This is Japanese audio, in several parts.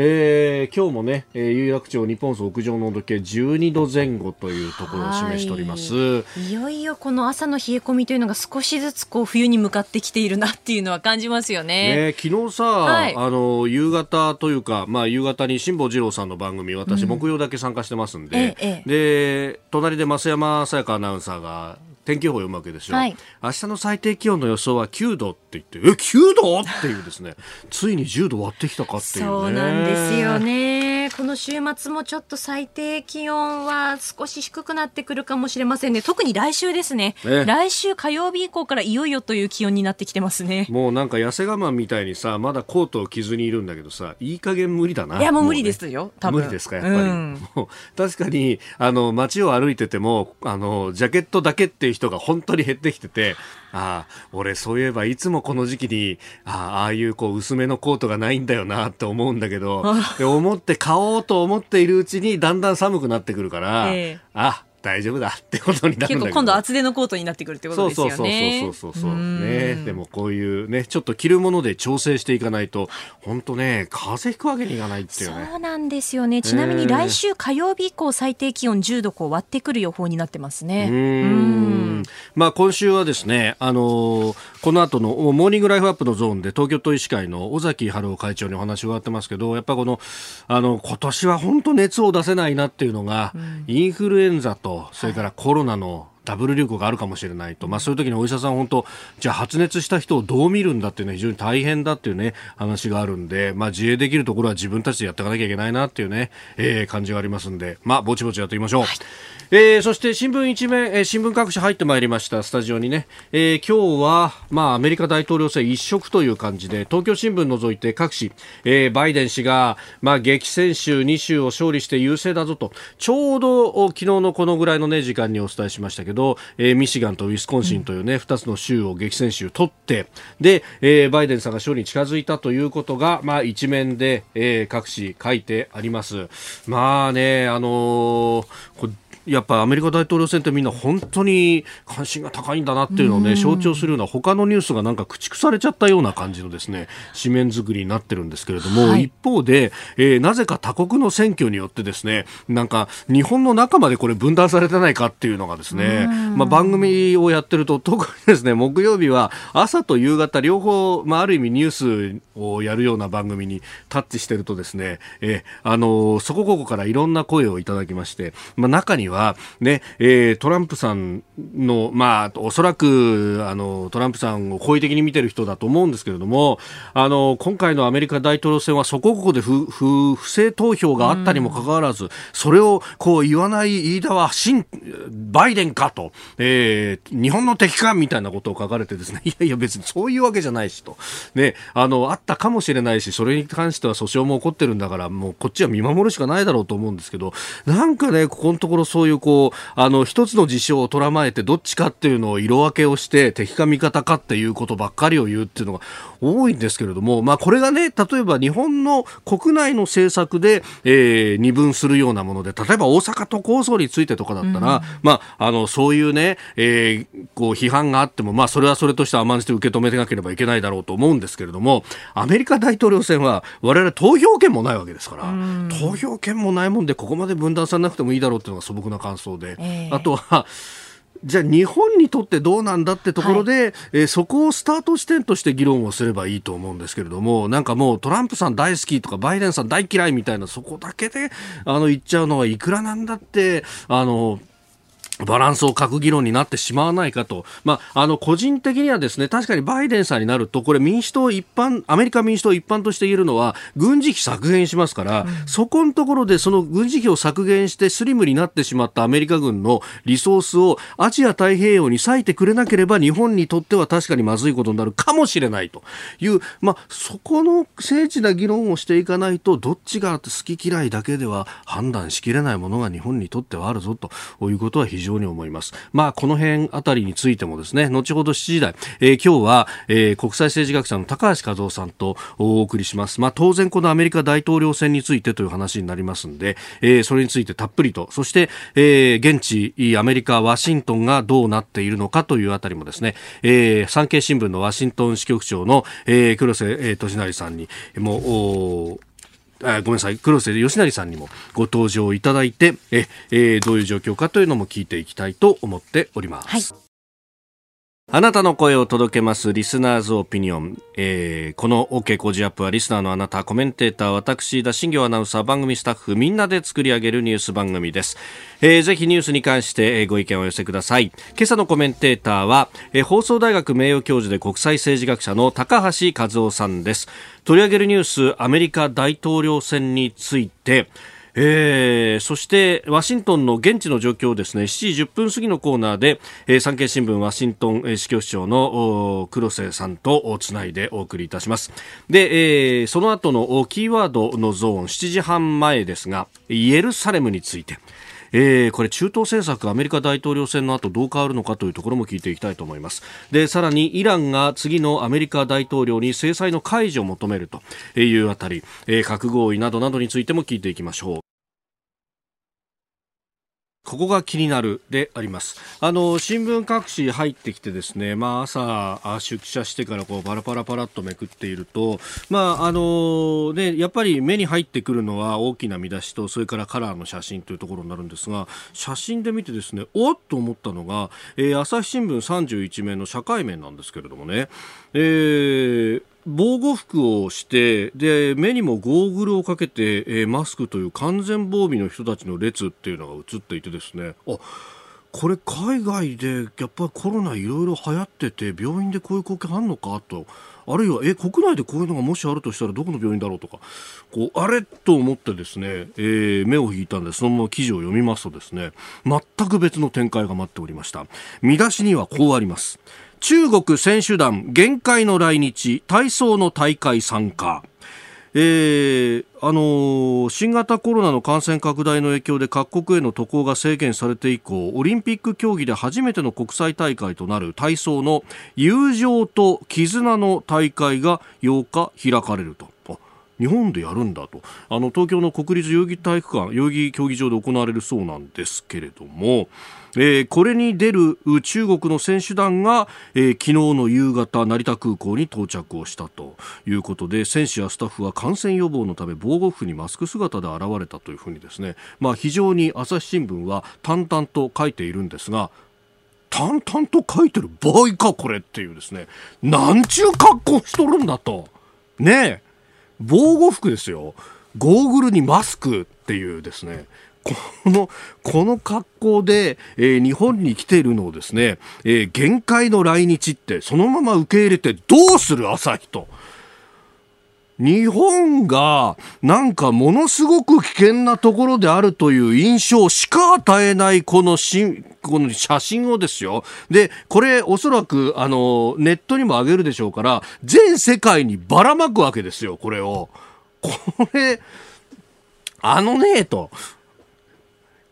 えー、今日もね、えー、有楽町日本総屋上の温度計12度前後というところを示しております。い。よいよこの朝の冷え込みというのが少しずつこう冬に向かってきているなっていうのは感じますよね。ね昨日さ、はい、あの夕方というか、まあ、夕方に辛坊治郎さんの番組私、木曜だけ参加してますんで、ええ、で隣で増山さやかアナウンサーが天気予報を読むわけですよ、はい、明日の最低気温の予想は9度って言ってえ9度っていうですね。ついに10度割ってきたかっていう、ね、そうなんですよね。この週末もちょっと最低気温は少し低くなってくるかもしれませんね。特に来週ですね、ね、来週火曜日以降からいよいよという気温になってきてますね。もうなんか痩せ我慢みたいにさまだコートを着ずにいるんだけどさいい加減無理だな。いやもう無理ですよ、ね、多分無理ですかやっぱり、うん、確かにあの街を歩いててもあのジャケットだけっていう人が本当に減ってきてて、ああ、俺そういえばいつもこの時期に、ああ、ああいうこう薄めのコートがないんだよなって思うんだけど、で思って買おうと思っているうちにだんだん寒くなってくるから、えー、あ大丈夫だってことになる結構今度厚手のコートになってくるってことですよね。そうそうそうそうそうねでもこういうねちょっと着るもので調整していかないと本当ね風邪ひくわけにいかないっていうねそうなんですよねちなみに来週火曜日以降最低気温10度こう割ってくる予報になってますねうんまあ今週はですねあのー、この後のモーニングライフアップのゾーンで東京都医師会の尾崎春夫会長にお話を伺ってますけどやっぱこのあの今年は本当熱を出せないなっていうのが、インフルエンザとそれからコロナのダブル流行があるかもしれないと、まあ、そういう時にお医者さん本当じゃあ発熱した人をどう見るんだっていうのは非常に大変だっていうね話があるんで、まあ、自衛できるところは自分たちでやっていかなきゃいけないなっていうね、えー、感じがありますんで、まあ、ぼちぼちやっていきましょう。はいえー、そして新聞一面、えー、新聞各紙入ってまいりましたスタジオにね、えー、今日は、まあ、アメリカ大統領選一色という感じで東京新聞除いて各紙、えー、バイデン氏が、まあ、激戦州2州を勝利して優勢だぞとちょうど昨日のこのぐらいの、ね、時間にお伝えしましたけど、えー、ミシガンとウィスコンシンというね、2つの州を激戦州取ってで、えー、バイデンさんが勝利に近づいたということが、まあ、一面で、えー、各紙書いてあります。まあね、あのーやっぱアメリカ大統領選ってみんな本当に関心が高いんだなっていうのをね、象徴するような他のニュースがなんか駆逐されちゃったような感じのですね、紙面作りになってるんですけれども、はい、一方で、えー、なぜか他国の選挙によってですね、なんか日本の中までこれ分断されてないかっていうのがですね、まあ番組をやってると特にですね、木曜日は朝と夕方両方、まあある意味ニュースをやるような番組にタッチしてるとですね、えー、あのー、そこここからいろんな声をいただきまして、まあ中にはは、ね、えー、トランプさんの、まあ、おそらく、あの、トランプさんを好意的に見てる人だと思うんですけれども、あの、今回のアメリカ大統領選はそこここで不、不、不正投票があったにもかかわらず、それをこう言わない飯田は、新、バイデンかと、えー、日本の敵かみたいなことを書かれてですね、いやいや別にそういうわけじゃないしと、ね、あの、あったかもしれないし、それに関しては訴訟も起こってるんだから、もうこっちは見守るしかないだろうと思うんですけど、なんかね、ここのところそういうこう、あの、一つの事象を捉まえてどっちかっていうのを色分けをして敵か味方かっていうことばっかりを言うっていうのが多いんですけれども、まあこれがね、例えば日本の国内の政策で、えー、二分するようなもので、例えば大阪都構想についてとかだったら、うん、まあ、あの、そういうね、えー、こう批判があっても、まあそれはそれとして甘んじて受け止めなければいけないだろうと思うんですけれども、アメリカ大統領選は我々投票権もないわけですから、うん、投票権もないもんでここまで分断されなくてもいいだろうっていうのが素朴な感想で、えー、あとは、じゃあ日本にとってどうなんだってところで、はい、えー、そこをスタート地点として議論をすればいいと思うんですけれどもなんかもうトランプさん大好きとかバイデンさん大嫌いみたいなそこだけであの言っちゃうのはいくらなんだってあのバランスを欠く議論になってしまわないかと、まあ、あの個人的にはですね確かにバイデンさんになるとこれ民主党一般アメリカ民主党一般として言えるのは軍事費削減しますから、うん、そこのところでその軍事費を削減してスリムになってしまったアメリカ軍のリソースをアジア太平洋に割いてくれなければ日本にとっては確かにまずいことになるかもしれないと。いう、まあ、そこの精緻な議論をしていかないとどっちが好き嫌いだけでは判断しきれないものが日本にとってはあるぞということは非常常に思います。まあ、この辺あたりについてもですね、後ほど7時台、えー、今日は、えー、国際政治学者の高橋和夫さんとお送りします。まあ、当然このアメリカ大統領選についてという話になりますんで、えー、それについてたっぷりと、そして、えー、現地、アメリカ、ワシントンがどうなっているのかというあたりもですね、えー、産経新聞のワシントン支局長の、えー、黒瀬、えー、利成さんにも、あごめんなさい、黒瀬義成さんにもご登場いただいて、え、えー、どういう状況かというのも聞いていきたいと思っております。はいあなたの声を届けますリスナーズオピニオン、えー、この OK 工事アップはリスナーのあなたコメンテーター私田新行アナウンサー番組スタッフみんなで作り上げるニュース番組です、えー、ぜひニュースに関してご意見をお寄せください。今朝のコメンテーターは、えー、放送大学名誉教授で国際政治学者の高橋和夫さんです。取り上げるニュースアメリカ大統領選について。えー、そしてワシントンの現地の状況をですね7時10分過ぎのコーナーで、えー、産経新聞ワシントン支局長の黒瀬さんとつないでお送りいたします。で、えー、その後のキーワードのゾーン7時半前ですがイエルサレムについて。えー、これ中東政策アメリカ大統領選の後どう変わるのかというところも聞いていきたいと思います。でさらにイランが次のアメリカ大統領に制裁の解除を求めるというあたり、えー、核合意などなどについても聞いていきましょう。ここが気になるであります。あの、新聞各紙入ってきてですね、まあ朝、出社してからこうパラパラパラっとめくっていると、まああのね、やっぱり目に入ってくるのは大きな見出しと、それからカラーの写真というところになるんですが、写真で見てですね、おっと思ったのが、えー、朝日新聞31面の社会面なんですけれどもね、えー、防護服をしてで目にもゴーグルをかけて、えー、マスクという完全防備の人たちの列っていうのが映っていてですね。あこれ海外でやっぱりコロナいろいろ流行ってて病院でこういう光景あんのか？と。あるいはえ国内でこういうのがもしあるとしたらどこの病院だろう？とか。こうあれ？と思ってですね、えー、目を引いたんでそのまま記事を読みますとですね全く別の展開が待っておりました。見出しにはこうあります。中国選手団限界の来日体操の大会参加。えー、あのー、新型コロナの感染拡大の影響で各国への渡航が制限されて以降オリンピック競技で初めての国際大会となる体操の友情と絆の大会が8日開かれると。日本でやるんだと。あの東京の国立代々木体育館代々木競技場で行われるそうなんですけれども、えー、これに出る中国の選手団が、えー、昨日の夕方成田空港に到着をしたということで選手やスタッフは感染予防のため防護服にマスク姿で現れたというふうにですね、まあ、非常に朝日新聞は淡々と書いているんですが淡々と書いてる場合かこれっていうですね。なんちゅう格好しとるんだと。ねえ。防護服ですよ。ゴーグルにマスクっていうですね、この、この格好で、えー、日本に来ているのをですね、えー、限界の来日ってそのまま受け入れてどうする朝日と。日本がなんかものすごく危険なところであるという印象しか与えないこのしこの写真をですよ。で、これおそらくあのネットにも上げるでしょうから、全世界にばらまくわけですよ、これを。これ、あのねえ、と。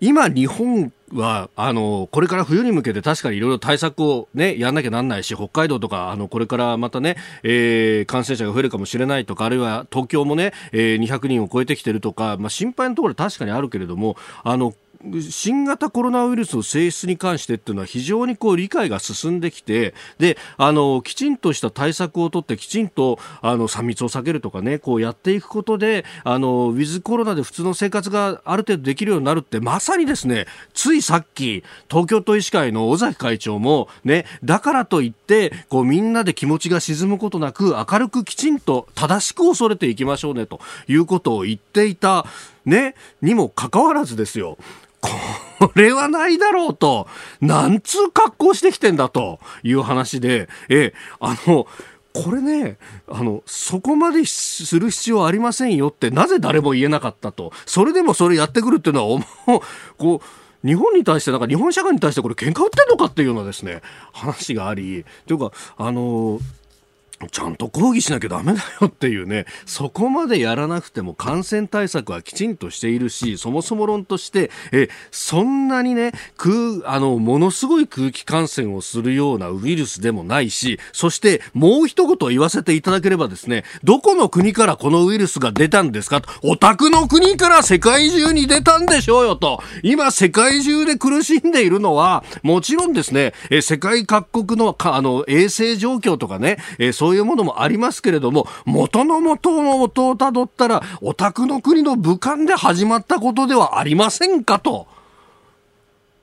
今日本は、あの、これから冬に向けて確かにいろいろ対策をね、やんなきゃなんないし、北海道とか、あの、これからまたね、えー、感染者が増えるかもしれないとか、あるいは東京もね、えー、200人を超えてきてるとか、まあ、心配なところ確かにあるけれども、あの、新型コロナウイルスの性質に関してっていうのは非常にこう理解が進んできてであのきちんとした対策を取ってきちんとあの3密を避けるとかねこうやっていくことであのウィズコロナで普通の生活がある程度できるようになるってまさにですねついさっき東京都医師会の尾崎会長もねだからといってこうみんなで気持ちが沈むことなく明るくきちんと正しく恐れていきましょうねということを言っていた。ねにもかかわらずですよ。これはないだろうと、なんつう格好してきてんだと。いう話で、え、あの、これね、あの、そこまでする必要ありませんよって、なぜ誰も言えなかったと。それでもそれやってくるっていうのは、こう、日本に対して、なんか日本社会に対してこれ喧嘩売ってんのかっていうようなですね、話があり、というか、あのちゃんと抗議しなきゃダメだよっていうね、そこまでやらなくても感染対策はきちんとしているし、そもそも論として、え、そんなにね、空、あの、ものすごい空気感染をするようなウイルスでもないし、そしてもう一言言わせていただければですね、どこの国からこのウイルスが出たんですか？と、お宅の国から世界中に出たんでしょうよと、今世界中で苦しんでいるのは、もちろんですね、え、世界各国のか、あの、衛生状況とかね、え、そうそういうものもありますけれども、元の元の元をたどったら、お宅の国の武漢で始まったことではありませんかと。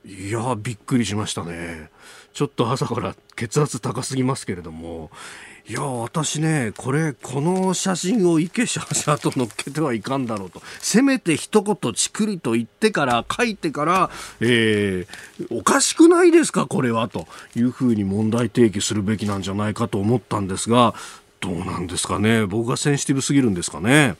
いや、びっくりしましたね。ちょっと朝から血圧高すぎますけれども、いや私ねこれこの写真を池シャシャと載っけてはいかんだろうと。せめて一言ちくりと言ってから書いてから、えー、おかしくないですかこれはと。いうふうに問題提起するべきなんじゃないかと思ったんですがどうなんですかね。僕がセンシティブすぎるんですかね。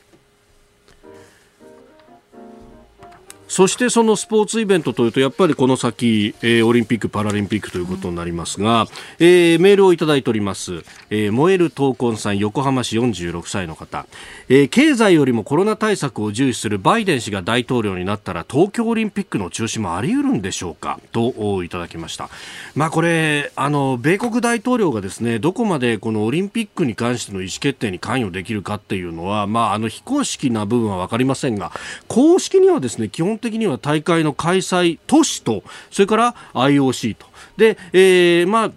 そしてそのスポーツイベントというとやっぱりこの先、えー、オリンピック・パラリンピックということになりますが、えー、メールをいただいております、えー、燃える闘魂さん横浜市46歳の方、えー、経済よりもコロナ対策を重視するバイデン氏が大統領になったら東京オリンピックの中止もあり得るんでしょうか？といただきました。まあこれあの米国大統領がですねどこまでこのオリンピックに関しての意思決定に関与できるかっていうのはまああの非公式な部分は分かりませんが公式にはですね基本的には大会の開催都市と、それから IOC と。で、えー、まあ、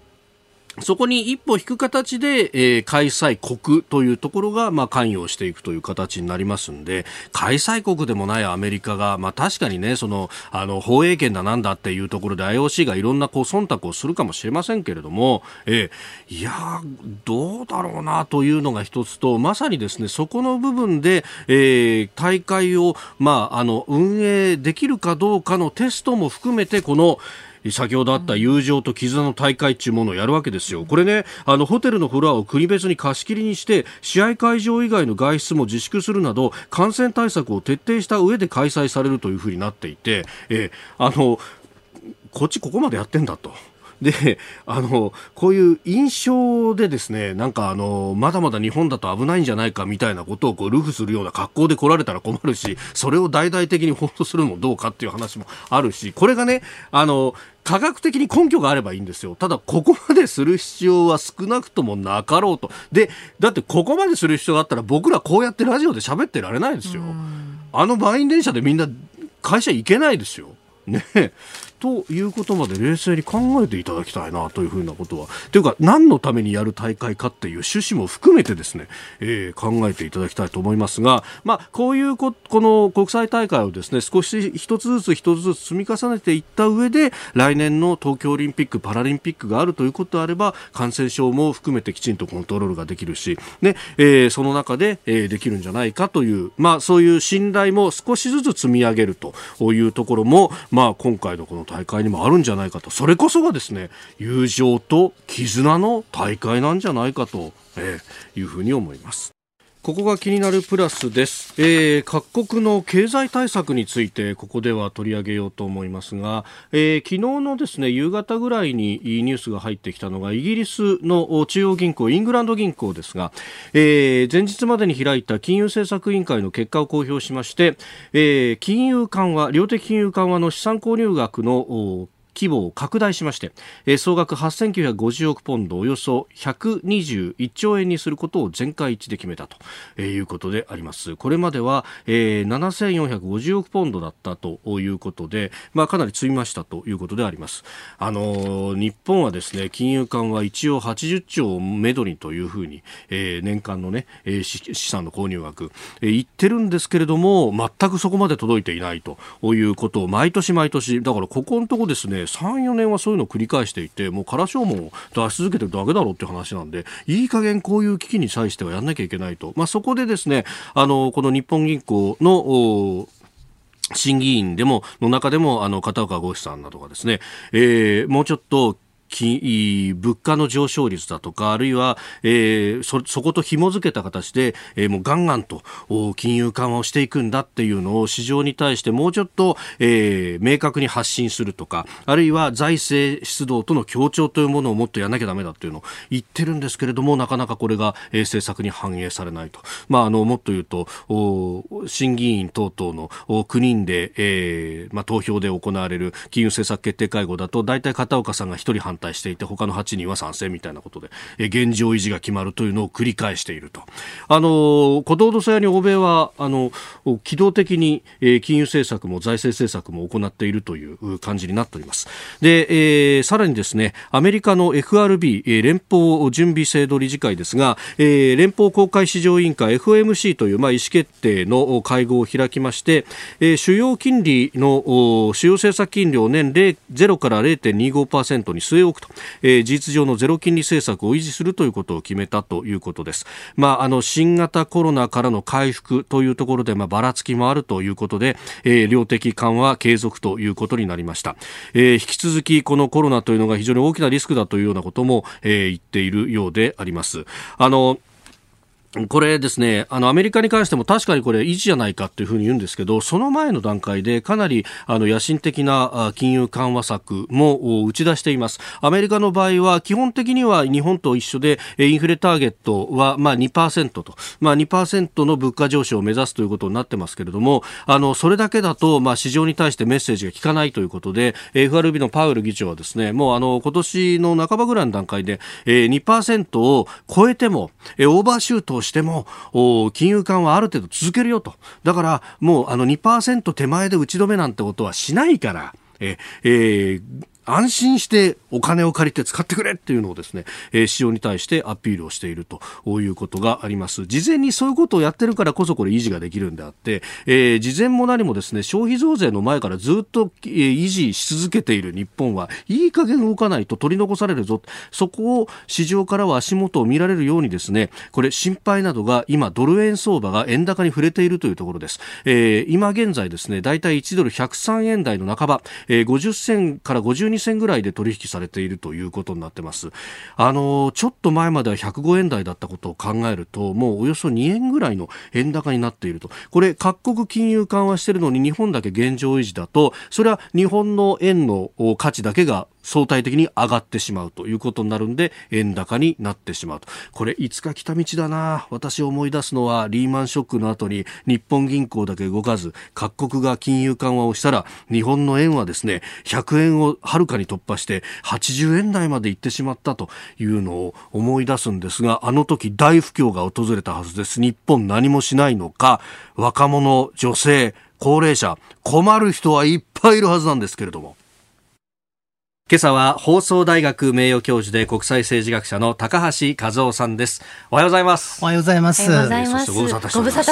そこに一歩引く形で、えー、開催国というところが、まあ、関与していくという形になりますんで、開催国でもないアメリカが、まあ、確かにね、その、あの、放映権だなんだっていうところで IOC がいろんなこう忖度をするかもしれませんけれども、えー、いやどうだろうなというのが一つと、まさにですね、そこの部分で、えー、大会を、まあ、あの、運営できるかどうかのテストも含めて、この、先ほどあった友情と絆の大会っていうものをやるわけですよ。これね、あの、ホテルのフロアを国別に貸し切りにして、試合会場以外の外出も自粛するなど、感染対策を徹底した上で開催されるというふうになっていて、えー、あの、こっちここまでやってんだと。で、あの、こういう印象でですね、なんかあの、まだまだ日本だと危ないんじゃないかみたいなことをこう、ルフするような格好で来られたら困るし、それを大々的に放送するのもどうかっていう話もあるし、これがね、あの、科学的に根拠があればいいんですよ。ただ、ここまでする必要は少なくともなかろうと。で、だってここまでする必要があったら僕らこうやってラジオで喋ってられないですよ。あの満員電車でみんな会社行けないですよ。ね。ということまで冷静に考えていただきたいなというふうなことは。というか、何のためにやる大会かっていう趣旨も含めてですね、えー、考えていただきたいと思いますが、まあ、こういうこ、この国際大会をですね、少し一つずつ一つずつ積み重ねていった上で、来年の東京オリンピック・パラリンピックがあるということであれば、感染症も含めてきちんとコントロールができるし、ね、えー、その中で、えー、できるんじゃないかという、まあ、そういう信頼も少しずつ積み上げるというところも、まあ、今回のこの大会にもあるんじゃないかとそれこそがですね友情と絆の大会なんじゃないかと、えー、いうふうに思います。ここが気になるプラスです、えー、各国の経済対策についてここでは取り上げようと思いますが、えー、昨日のですね夕方ぐらいにニュースが入ってきたのがイギリスの中央銀行イングランド銀行ですが、えー、前日までに開いた金融政策委員会の結果を公表しまして、えー、金融緩和量的金融緩和の資産購入額の規模を拡大しまして、え総額8950億ポンドおよそ121兆円にすることを全会一致で決めたと、えいうことであります。これまでは、えー、7450億ポンドだったということで、まあ、かなり積みましたということであります。あの日本はですね金融緩和一応80兆をめどにというふうに、えー、年間のね、えー、資産の購入額、えー、言ってるんですけれども全くそこまで届いていないということを毎年毎年だからここのとこですね3、4年はそういうのを繰り返していて、もう空証文を出し続けてるだけだろうって話なんで、いい加減こういう危機に際してはやんなきゃいけないと。まあ、そこでですね、あの、この日本銀行の、審議員でも、の中でも、あの、片岡剛志さんなどがですね、えー、もうちょっと物価の上昇率だとかあるいは、えー、そそこと紐付けた形で、えー、もうガンガンと金融緩和をしていくんだっていうのを市場に対してもうちょっと、えー、明確に発信するとかあるいは財政出動との協調というものをもっとやらなきゃだめだっていうのを言ってるんですけれどもなかなかこれが、えー、政策に反映されないと、まあ、あのもっと言うと審議員等々の9人で、えーまあ、投票で行われる金融政策決定会合だと大体片岡さんが1人反対していて他の8人は賛成みたいなことで、え現状維持が決まるというのを繰り返していると。あの小道土佐屋に欧米はあの機動的に、え金融政策も財政政策も行っているという感じになっております。で、えー、さらにですねアメリカの FRB、え連邦準備制度理事会ですが、えー、連邦公開市場委員会 FOMC という、まあ、意思決定の会合を開きまして、えー、主要金利の主要政策金利を年0から0.25%に据えおくと、えー、事実上のゼロ金利政策を維持するということを決めたということです。まあ、あの新型コロナからの回復というところで、まあ、ばらつきもあるということで、えー、量的緩和継続ということになりました、えー、引き続きこのコロナというのが非常に大きなリスクだというようなことも、えー、言っているようであります。あのこれですね、あの、アメリカに関しても確かにこれ維持じゃないかっていうふうに言うんですけど、その前の段階でかなり、あの、野心的な金融緩和策も打ち出しています。アメリカの場合は基本的には日本と一緒で、インフレターゲットは、まあ2%と、まあ2%の物価上昇を目指すということになってますけれども、あの、それだけだと、まあ市場に対してメッセージが効かないということで、FRB のパウエル議長はですね、もうあの、今年の半ばぐらいの段階で、2%を超えても、オーバーシュートをしても金融緩和ある程度続けるよと。だからもうあの2%手前で打ち止めなんてことはしないからええー、安心してお金を借りて使ってくれっていうのをですね、えー、市場に対してアピールをしているということがあります。事前にそういうことをやってるからこそこれ維持ができるんであって、えー、事前も何もですね、消費増税の前からずっと、えー、維持し続けている日本はいい加減動かないと取り残されるぞ。そこを市場からは足元を見られるようにですね、これ心配などが今ドル円相場が円高に触れているというところです。えー、今現在ですね、だいたい1ドル103円台の半ば、えー、50銭から52 12銭ぐらいで取引されているということになってます。あの、ちょっと前までは105円台だったことを考えると、もうおよそ2円ぐらいの円高になっていると。これ、各国金融緩和してるのに日本だけ現状維持だと、それは日本の円の価値だけが相対的に上がってしまうということになるんで円高になってしまうと。これいつか来た道だな。私思い出すのはリーマンショックの後に日本銀行だけ動かず各国が金融緩和をしたら日本の円はですね100円をはるかに突破して80円台まで行ってしまったというのを思い出すんですがあの時大不況が訪れたはずです。日本何もしないのか若者女性高齢者困る人はいっぱいいるはずなんですけれども。今朝は放送大学名誉教授で国際政治学者の高橋和夫さんです。おはようございます。おはようございます。おはようございます。ご無沙汰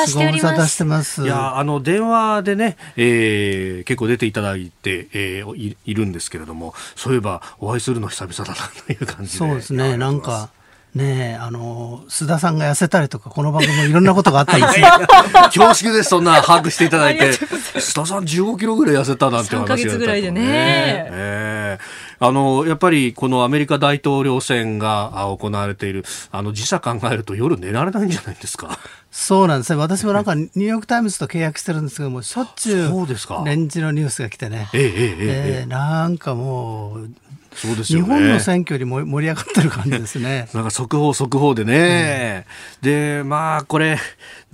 しております。ますいや、あの、電話でね、えー、結構出ていただいて、えーい、いるんですけれども、そういえばお会いするの久々だなという感じで。そうですね、なんか。ねあの須田さんが痩せたりとかこの番組もいろんなことがあったんですよ。恐縮ですそんな把握していただいて須田さん15キロぐらい痩せたなんて話が、ね、3ヶ月ぐらいでね、えーあの、やっぱりこのアメリカ大統領選が行われている、あの、時差考えると夜寝られないんじゃないですか？そうなんですね。私もなんかニューヨークタイムズと契約してるんですけども、しょっちゅうレンジのニュースが来てね。えええええなんかもう、そうですよね、日本の選挙よりも盛り上がってる感じですね。なんか速報速報でね、うん、でまあこれ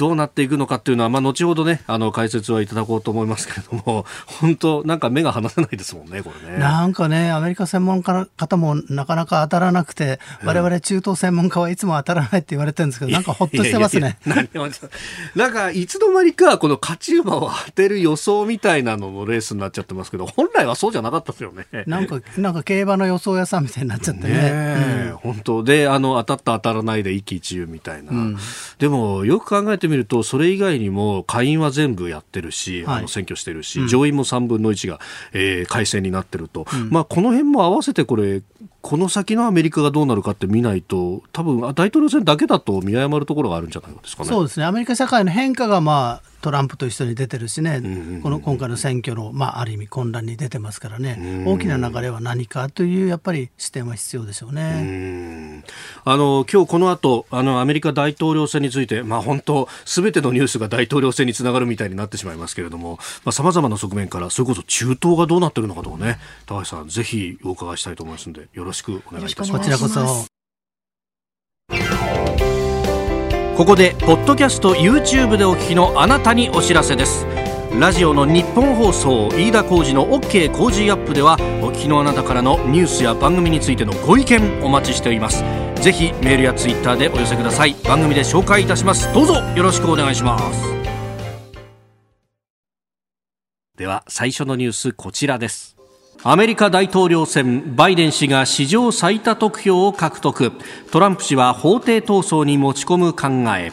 どうなっていくのかっていうのはまあ後ほどねあの解説はいただこうと思いますけれども 本当なんか目が離せないですもんねこれね。なんかねアメリカ専門家の方もなかなか当たらなくて、我々中東専門家はいつも当たらないって言われてるんですけどなんかほっとしてますね。なんかいつの間にかこの勝ち馬を当てる予想みたいなののレースになっちゃってますけど本来はそうじゃなかったですよね。なんかなんか競馬の予想屋さんみたいになっちゃってね。ねうん、本当であの当たった当たらないで一喜一憂みたいな、うん、でもよく考えてみるとそれ以外にも下院は全部やってるし、はい、あの選挙してるし、上院も3分の1が、えー、改選になってると、まあ、この辺も合わせてこれこの先のアメリカがどうなるかって見ないと多分大統領選だけだと見誤るところがあるんじゃないですかね。そうですね。アメリカ社会の変化がまあトランプと一緒に出てるしね、この今回の選挙の、まあ、ある意味混乱に出てますからね、大きな流れは何かというやっぱり視点は必要でしょうね。あの今日この後あのアメリカ大統領選について、まあ、本当すべてのニュースが大統領選につながるみたいになってしまいますけれどもさまざ、まな側面からそれこそ中東がどうなってるのかとかね高橋さんぜひお伺いしたいと思いますのでよろしくお願いいたします。こちらこそここでポッドキャスト YouTube でお聞きのあなたにお知らせです。ラジオの日本放送飯田浩司の OK 工事アップではお聞きのあなたからのニュースや番組についてのご意見お待ちしております。ぜひメールやツイッターでお寄せください。番組で紹介いたします。どうぞよろしくお願いします。では最初のニュースこちらですアメリカ大統領選バイデン氏が史上最多得票を獲得。トランプ氏は法廷闘争に持ち込む考え。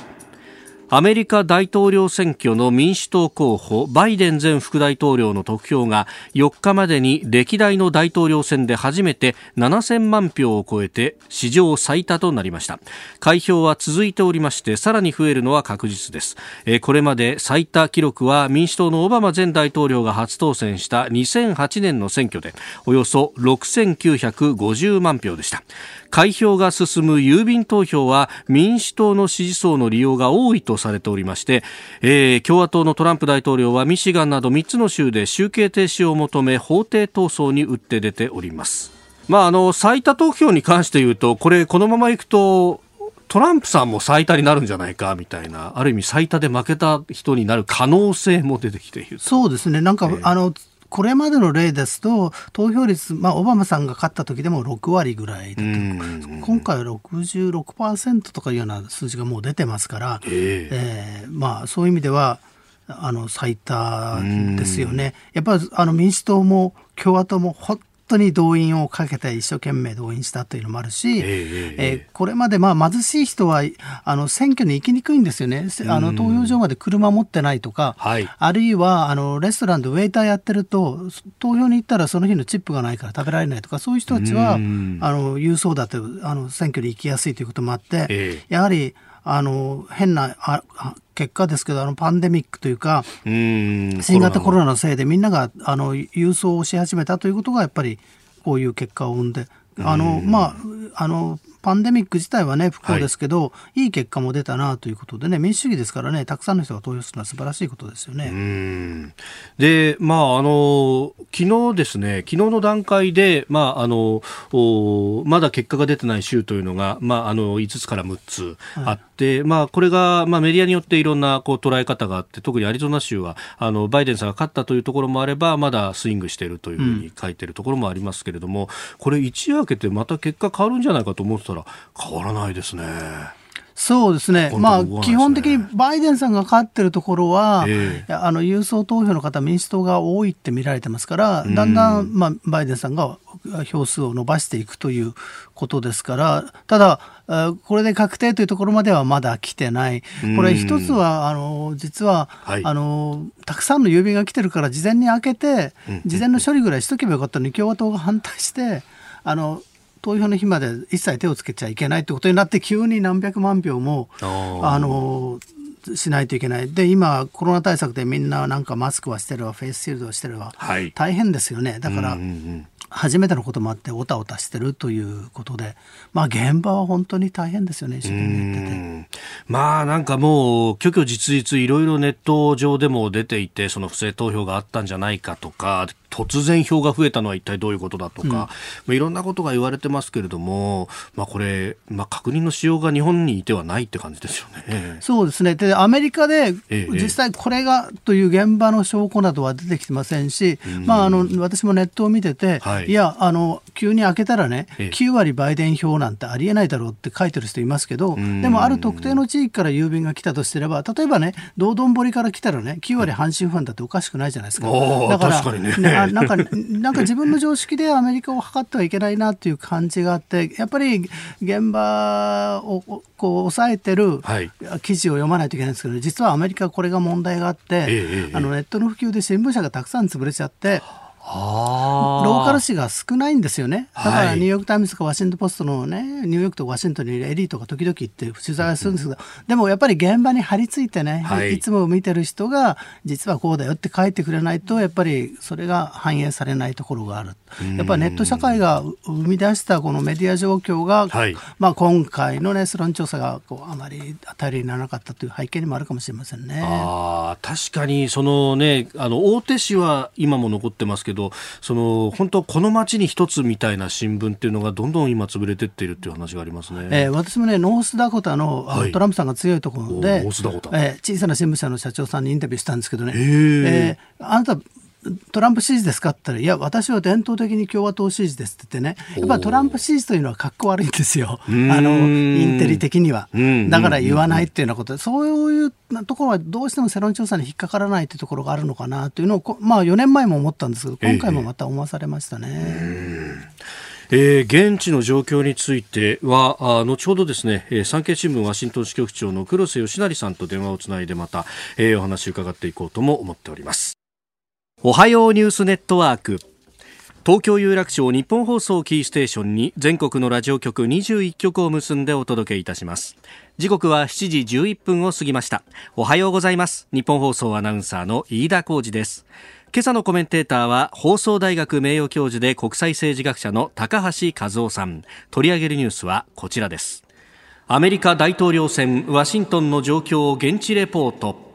アメリカ大統領選挙の民主党候補バイデン前副大統領の得票が4日までに歴代の大統領選で初めて7000万票を超えて史上最多となりました。開票は続いておりましてさらに増えるのは確実です。これまで最多記録は民主党のオバマ前大統領が初当選した2008年の選挙でおよそ6950万票でした。開票が進む郵便投票は民主党の支持層の利用が多いとされておりまして、えー、共和党のトランプ大統領はミシガンなど3つの州で集計停止を求め法廷闘争に打って出ております。まあ、あの最多投票に関して言うとこれこのままいくとトランプさんも最多になるんじゃないかみたいなある意味最多で負けた人になる可能性も出てきている。そうですね。なんか、えー、あのこれまでの例ですと投票率、まあ、オバマさんが勝った時でも6割ぐらいだと。今回は66%とかいうような数字がもう出てますから、えー、えー、まあ、そういう意味ではあの最多ですよね。やっぱりあの民主党も共和党もほ当に動員をかけて一生懸命動員したというのもあるし、えー、えー、これまでまあ貧しい人はあの選挙に行きにくいんですよね、あの投票所まで車持ってないとか、はい、あるいはあのレストランでウェイターやってると、投票に行ったらその日のチップがないから食べられないとか、そういう人たちはあの郵送だってあの選挙に行きやすいということもあって、えー、やはりあの変なあ結果ですけどあのパンデミックというか新型コロナの。せいでみんながあの郵送をし始めたということがやっぱりこういう結果を生んであのまああのパンデミック自体はね、不幸ですけど、はい、いい結果も出たなということでね、民主主義ですからね、たくさんの人が投票するのは素晴らしいことですよね。で、まあ、あの、昨日ですね、昨日の段階で、まあ、あの、まだ結果が出てない州というのが、まあ、あの、5つから6つあって、はい、まあ、これが、まあ、メディアによっていろんな、こう、捉え方があって、特にアリゾナ州は、あの、バイデンさんが勝ったというところもあれば、まだスイングしているというふうに書いているところもありますけれども、うん、これ一夜明けてまた結果変わるんじゃないかと思ってたら、変わらないですね。そうですね、まあ、基本的にバイデンさんが勝ってるところは、えー、あの郵送投票の方、民主党が多いって見られてますから、だんだん、まあ、バイデンさんが票数を伸ばしていくということですから、ただ、これで確定というところまではまだ来てない、これ、一つはあの実は、はい、あのたくさんの郵便が来てるから、事前に開けて、事前の処理ぐらいしとけばよかったのに、共和党が反対して、あの投票の日まで一切手をつけちゃいけないってことになって急に何百万票もあのしないといけない。で今コロナ対策でみんななんかマスクはしてるわフェイスシールドをしてるわ、はい、大変ですよね。だから、うんうんうん。初めてのこともあっておたおたしてるということで、まあ、現場は本当に大変ですよね、一てて。まあなんかもう、虚虚実実、いろいろネット上でも出ていて、その不正投票があったんじゃないかとか、突然票が増えたのは一体どういうことだとか、うん、まあ、いろんなことが言われてますけれども、まあ、これ、まあ、確認のしようが日本にいてはないって感じですよね。そうですね。でアメリカで実際これがという現場の証拠などは出てきてませんし、まあ、あの私もネットを見てて、はい。い、やあの急に開けたらね9割バイデン票なんてありえないだろうって書いてる人いますけどでもある特定の地域から郵便が来たとすれば例えばね道頓堀から来たらね9割阪神ファンだっておかしくないじゃないですか。だから、ね、なんかなんか自分の常識でアメリカを測ってはいけないなっていう感じがあってやっぱり現場をこう抑えてる記事を読まないといけないんですけど実はアメリカこれが問題があって、あのネットの普及で新聞社がたくさん潰れちゃって。ローカル紙が少ないんですよね。だからニューヨーク・タイムズとかワシントン・ポストのね、ニューヨークとワシントンにいるエリートが時々行って取材するんですけど、うん、でもやっぱり現場に張り付いてね、はい、いつも見てる人が実はこうだよって書いてくれないと、やっぱりそれが反映されないところがある。やっぱりネット社会が生み出したこのメディア状況が、はい、まあ今回のね、世論調査がこうあまり頼りにならなかったという背景にもあるかもしれませんね。あ確かにそのね、あの大手紙は今も残ってますけど、その本当この街に一つみたいな新聞っていうのがどんどん今潰れてっているっていう話がありますね。えー、私もねノースダコタのあの、トランプさんが強いところで、ノースダコタ、えー、小さな新聞社の社長さんにインタビューしたんですけどね。えー、あなたトランプ支持ですかって言ったら、いや、私は伝統的に共和党支持ですって言ってね、やっぱトランプ支持というのはかっこ悪いんですよ、あのインテリ的には。だから言わないっていうようなことで、そういうところはどうしても世論調査に引っかからないというところがあるのかなというのを、まあ、4年前も思ったんですけど、今回もまた思わされましたね。えー、現地の状況についてはあ後ほどですね、えー、産経新聞ワシントン支局長の黒瀬義成さんと電話をつないでまた、えー、お話を伺っていこうとも思っておりますおはようニュースネットワーク。東京有楽町日本放送キーステーションに全国のラジオ局21局を結んでお届けいたします。時刻は7時11分を過ぎました。おはようございます。日本放送アナウンサーの飯田浩二です。今朝のコメンテーターは放送大学名誉教授で国際政治学者の高橋和夫さん。取り上げるニュースはこちらです。アメリカ大統領選ワシントンの状況を現地レポート。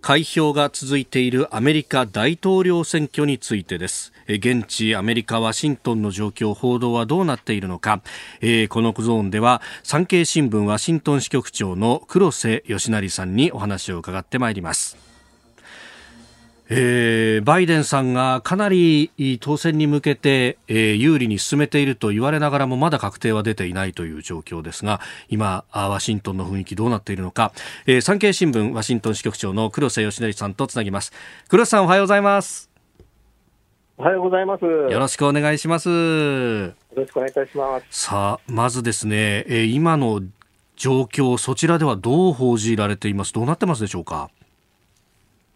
開票が続いているアメリカ大統領選挙についてです。現地アメリカワシントンの状況報道はどうなっているのか、えー、このゾーンでは産経新聞ワシントン支局長の黒瀬義成さんにお話を伺ってまいります。えー、バイデンさんがかなり当選に向けて、えー、有利に進めていると言われながらもまだ確定は出ていないという状況ですが今ワシントンの雰囲気どうなっているのか、えー、産経新聞ワシントン支局長の黒瀬義成さんとつなぎます。黒瀬さんおはようございます。おはようございます。よろしくお願いします。よろしくお願いいたします。さあまずですね、えー、今の状況そちらではどう報じられています？どうなってますでしょうか？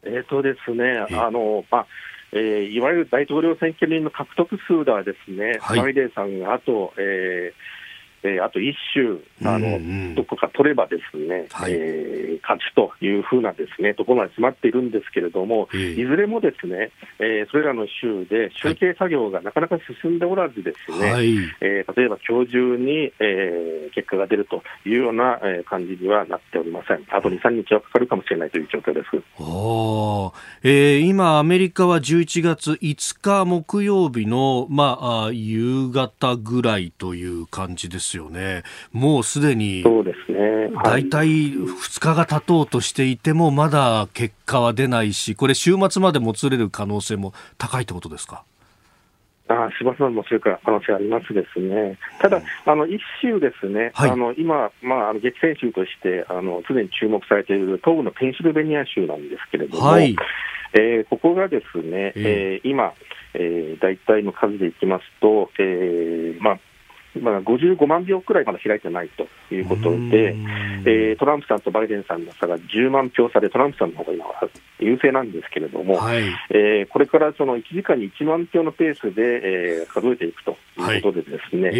えーとですね、あのまあえー、いわゆる大統領選挙人の獲得数ではですね、はい、バイデンさんがあと、えー、えー、あと1週あの、うん。うん、どこか取ればですね、はい、えー、勝ちというふうなですねところまで迫っているんですけれども、えー、いずれもですね、えー、それらの州で集計作業がなかなか進んでおらずですね、はい、えー、例えば今日中に、えー、結果が出るというような、えー、感じにはなっておりません。あと2、3日はかかるかもしれないという状況です。あえー、今、アメリカは11月5日木曜日の、まあ、夕方ぐらいという感じですですよね。もうすでに。大体2日が経とうとしていても、まだ結果は出ないし、これ週末までもつれる可能性も高いってことですか？ああ、柴田さんもそういう可能性ありますですね。ただ、あの、一州ですね、はい、あの、今、まあ、あの激戦州として、あの、常に注目されている東部のペンシルベニア州なんですけれども、はい、えー、ここがですね、えー、今、えー、大体の数でいきますと、えー、まあ、まあ、55万票くらいまだ開いてないということで、えー、トランプさんとバイデンさんの差が10万票差で、トランプさんの方が今は優勢なんですけれども、はい、えー、これからその1時間に1万票のペースで、えー、数えていくということで、ですね、はい、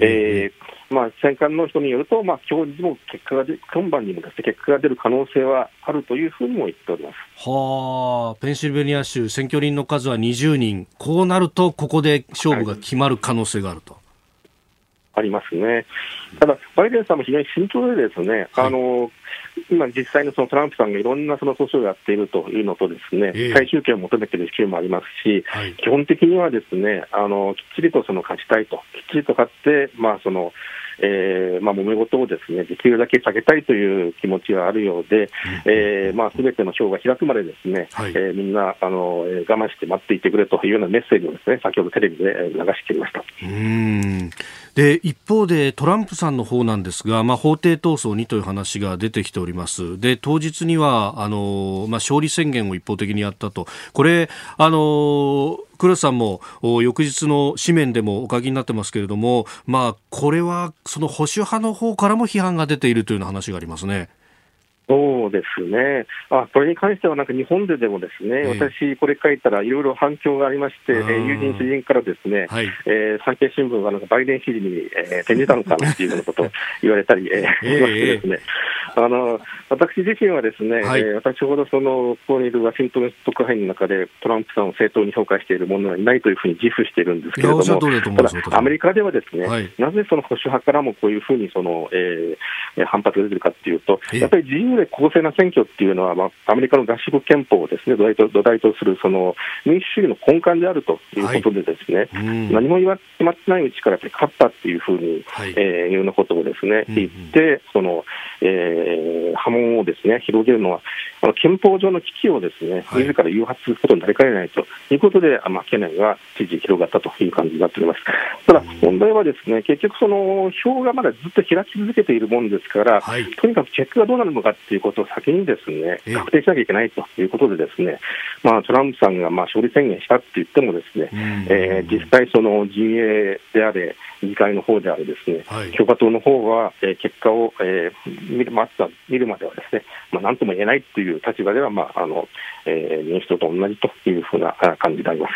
えー、まあ、戦艦の人によると、まあ、今日にも結果が今晩にもです、ね、結果が出る可能性はあるというふうにも言っております。はあ、ペンシルベニア州、選挙人の数は20人、こうなると、ここで勝負が決まる可能性があると。はいありますね。ただ、バイデンさんも非常に慎重でですね、はい、あの今、実際にそのトランプさんがいろんなその訴訟をやっているというのと、ですね、えー、最終権を求めている州もありますし、はい、基本的にはですねあのきっちりとその勝ちたいと、きっちりと勝って、まあそのえーまあ、揉め事をですねできるだけ避けたいという気持ちがあるようで、えーまあ、全ての票が開くまでですね、はい、えー、みんなあの、えー、我慢して待っていてくれというようなメッセージをですね先ほどテレビで流していました。うんで一方でトランプさんの方なんですが、まあ、法廷闘争にという話が出てきておりますで当日にはあの、まあ、勝利宣言を一方的にやったとこれあの黒田さんも翌日の紙面でもお書きになってますけれども、まあ、これはその保守派の方からも批判が出ているというような話がありますね。そうですね、あこれに関してはなんか日本ででもですね、えー、私、これ書いたらいろいろ反響がありまして、えー、友人、知人からですね、はい、えー、産経新聞はなんかバイデン支持に、えー、転じたのかなっていうようなことを言われたり、えー、しましてですね、あの私自身はですね、はい、えー、私ほどそのここにいるワシントン特派員の中でトランプさんを正当に評価している者はいないというふうに自負しているんですけれども、ただ、アメリカではですね、はい、なぜその保守派からもこういうふうにその、えー、反発が出てるかっていうと、やっぱり自由で公正な選挙っていうのは、まあ、アメリカの合衆国憲法をですね土台と土台とするその民主主義の根幹であるということで、ですね、はい、何も言わ決まってないうちからやっぱり勝ったっていうふうに、はい、えー、いうようなことをですね、言って、その、えー、波紋をですね広げるのは、あの憲法上の危機をですね、はい、自ら誘発することになりかねないということで、まあ、懸念が支持広がったという感じになっております。ただ、問題はですね、結局、その票がまだずっと開き続けているもんですから、はい、とにかく結果がどうなるのかということを先にですね、確定しなきゃいけないということでですね、まあ、トランプさんがまあ勝利宣言したって言ってもですね、えー、実際その陣営であれ、議会の方であれですね、はい、共和党の方は、えー、結果を、えー、見るま見るまではですね、まあ、なんとも言えないという立場では、まああのえー、民主党と同じというふうな感じであります。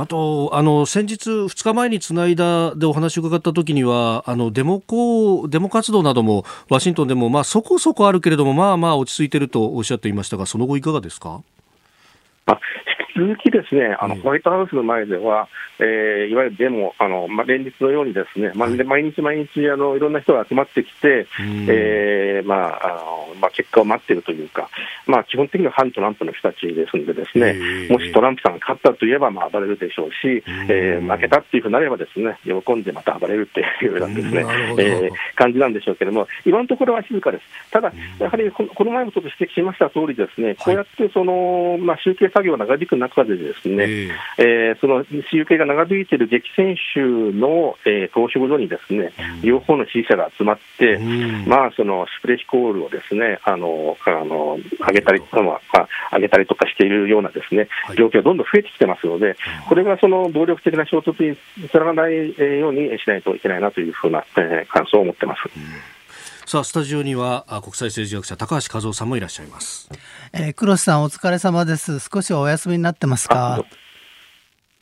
あと、あの、先日2日前につないだでお話を伺った時には、あの、デモ行、デモ活動などもワシントンでも、まあそこそこあるけれども、まあまあ落ち着いているとおっしゃっていましたが、その後いかがですか？あ続きですね、あの、ホワイトハウスの前では、えー、いわゆるデモ、あのまあ、連日のようにですね、まあ、毎日毎日あのいろんな人が集まってきて、えー、まああのまあ、結果を待っているというか、まあ、基本的には反トランプの人たちですんで、ですね、もしトランプさんが勝ったといえば、まあ、暴れるでしょうし、えー、負けたっていうふうになればですね、喜んでまた暴れるっていうようなですね、えー、感じなんでしょうけれども、今のところは静かです。ただ、やはりこの前もちょっと指摘しました通りですね、こうやってその、まあ、集計作業が長引く中でですね、えー、その集計が長引いている激戦州の、えー、投票所にですね、両方の支持者が集まって、まあ、そのスプレーヒコールをですね、あの、あの、上げたり、まあ、上げたりとかしているようなですね、状況がどんどん増えてきてますので、これがその暴力的な衝突につながらないようにしないといけないなというふうな、えー、感想を持ってます。さあスタジオには国際政治学者高橋和夫さんもいらっしゃいます。えー、黒瀬さんお疲れ様です。少しお休みになってますか？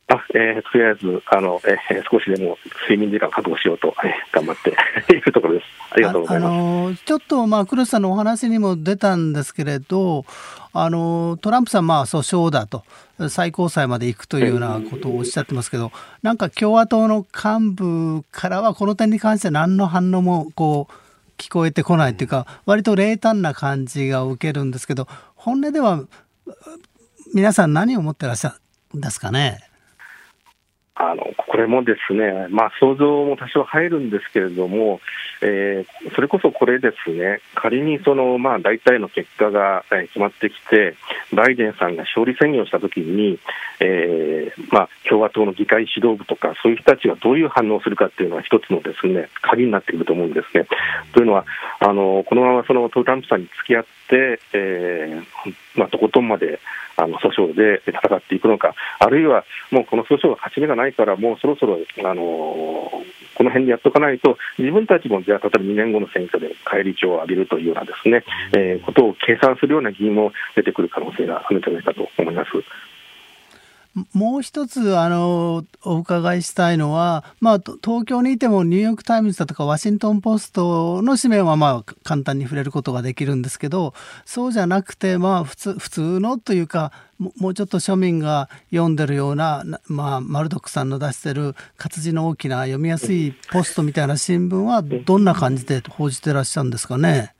あえー、とりあえずあの、えー、少しでも睡眠時間確保しようと、えー、頑張って いるところです。ありがとうございます。あのちょっと、まあ、黒瀬さんのお話にも出たんですけれど、あのトランプさん、まあ、訴訟だと、最高裁まで行くというようなことをおっしゃってますけど、なんか共和党の幹部からは、この点に関して何の反応もこう聞こえてこないというか、割と冷淡な感じが受けるんですけど、本音では皆さん、何を思ってらっしゃるんですかね？あのこれもですね、まあ、想像も多少入るんですけれども、えー、それこそこれですね、仮にその、まあ、大体の結果が決まってきて、バイデンさんが勝利宣言をしたときに、えーまあ、共和党の議会指導部とか、そういう人たちがどういう反応をするかっていうのは、一つのですね鍵になってくると思うんですね。というのは、あのこのままそのトランプさんに付き合っ、えーまあ、とことんまであの訴訟で戦っていくのか、あるいはもうこの訴訟は勝ち目がないから、もうそろそろ、あのこの辺でやっとかないと、自分たちもじゃあ、例えば2年後の選挙で返り血を浴びるというようなですね、えー、ことを計算するような議員も出てくる可能性があるんじゃないかと思います。もう一つあのお伺いしたいのは、まあ、東京にいてもニューヨーク・タイムズだとかワシントン・ポストの紙面はまあ簡単に触れることができるんですけどそうじゃなくて、まあ、普通普通のというかもうちょっと庶民が読んでるような、まあ、マルドックさんの出してる活字の大きな読みやすいポストみたいな新聞はどんな感じで報じてらっしゃるんですかね？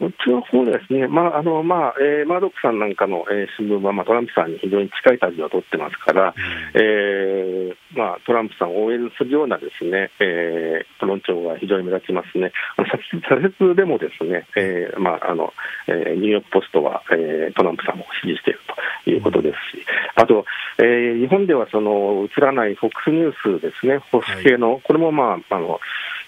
うちの方ですね、まああのまあえー、マードックさんなんかの、えー、新聞は、まあ、トランプさんに非常に近い立場を取ってますから、うん、えー、まあ、トランプさんを応援するようなですね、えー、論調が非常に目立ちますね。社説でもですね、えーまああのえー、ニューヨーク・ポストは、えー、トランプさんを支持しているということですし、あと、えー、日本ではその映らない FOX ニュースですね、保守系の、はい、これも、まああの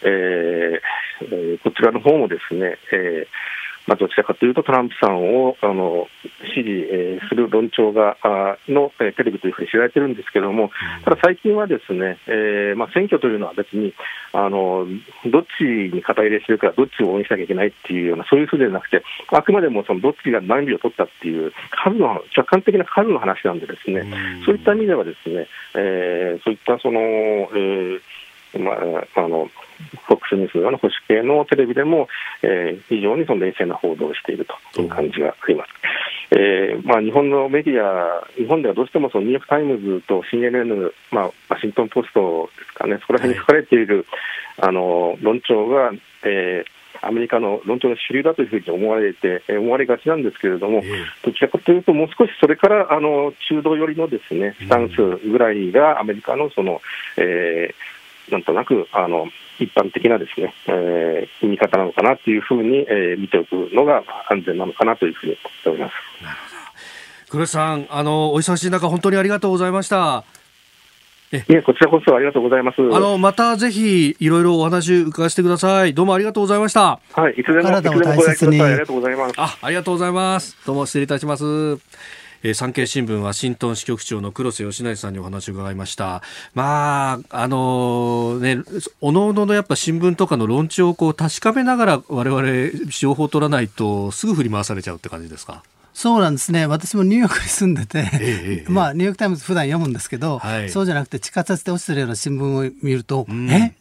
えー、こちらの方もですね、えーまあ、どちらかというとトランプさんをあの支持、えー、する論調があの、えー、テレビというふうに知られているんですけれども、ただ最近はですね、えーまあ、選挙というのは別にあのどっちに肩入れしてるか、どっちを応援しなきゃいけないっていうような、そういうふうではなくて、あくまでもそのどっちが何票を取ったっていう数の、客観的な数の話なんでですね、そういった意味ではですね、えー、そういったその、えーまあ、あの FOX ニュースのような保守系のテレビでも、えー、非常にその冷静な報道をしているという感じがあります。えーまあ、日本のメディア、日本ではどうしてもそのニューヨーク・タイムズと CNN、まあ、ワシントン・ポストですかね、そこら辺に書かれている、はい、あの論調が、えーアメリカの論調の主流だというふうに思われて、思われがちなんですけれども、どちらかというと、もう少しそれからあの中道寄りのですねスタンスぐらいがアメリカのその、えー、なんとなくあの一般的なですね、えー、見方なのかなというふうに、えー、見ておくのが安全なのかなというふうに思っております。なるほど黒井さん、あのお忙しい中、本当にありがとうございました。えいえ、こちらこそありがとうございます。あの、またぜひ、いろいろお話伺わせてください。どうもありがとうございました。はい、いつでも、いつでもご来ください。ありがとうございます。あ、ありがとうございます。どうも失礼いたします。えー、産経新聞ワシントン支局長の黒瀬義成さんにお話を伺いました。まあ、あのー、ね、おのおののやっぱ新聞とかの論調をこう確かめながら我々情報を取らないとすぐ振り回されちゃうって感じですか？そうなんですね。私もニューヨークに住んでて、ええ、まあ、ニューヨーク・タイムズ普段読むんですけど、はい、そうじゃなくて地下鉄で落ちてるような新聞を見ると、うん、え？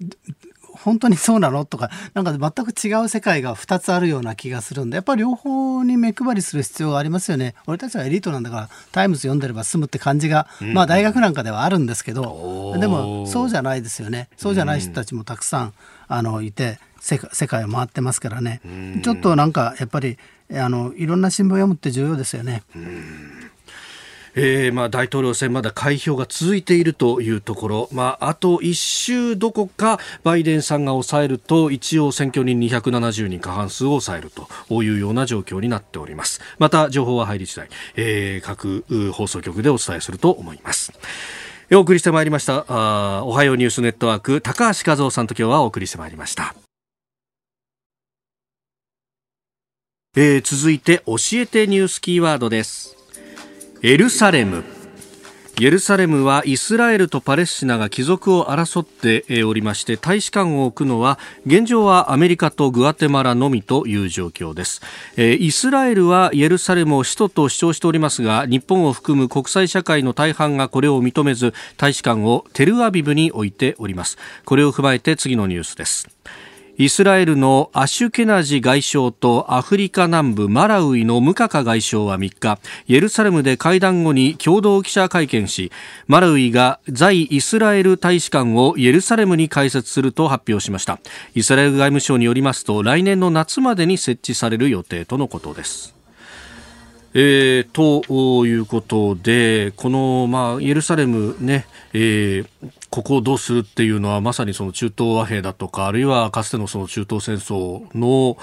本当にそうなの？とかなんか全く違う世界が2つあるような気がするんでやっぱり両方に目配りする必要がありますよね。俺たちはエリートなんだからタイムズ読んでれば済むって感じが、うん、まあ大学なんかではあるんですけどでもそうじゃないですよね。そうじゃない人たちもたくさんあのいて世界を回ってますからね。ちょっとなんかやっぱりあのいろんな新聞を読むって重要ですよね。えーまあ、大統領選まだ開票が続いているというところ、まあ、あと1週どこかバイデンさんが抑えると一応選挙人270人過半数を抑えるというような状況になっております。また情報は入り次第、えー、各放送局でお伝えすると思います。お送りしてまいりましたあおはようニュースネットワーク高橋和夫さんと今日はお送りしてまいりました。えー、続いて教えてニュースキーワードです。エルサレム。エルサレムはイスラエルとパレスチナが帰属を争っておりまして大使館を置くのは現状はアメリカとグアテマラのみという状況です。イスラエルはエルサレムを首都と主張しておりますが日本を含む国際社会の大半がこれを認めず大使館をテルアビブに置いております。これを踏まえて次のニュースです。イスラエルのアシュケナジ外相とアフリカ南部マラウイのムカカ外相は3日エルサレムで会談後に共同記者会見しマラウイが在イスラエル大使館をエルサレムに開設すると発表しました。イスラエル外務省によりますと来年の夏までに設置される予定とのことです。えー、ということで、この、まあ、エルサレムね、えー、ここをどうするっていうのはまさにその中東和平だとかあるいはかつてのその中東戦争の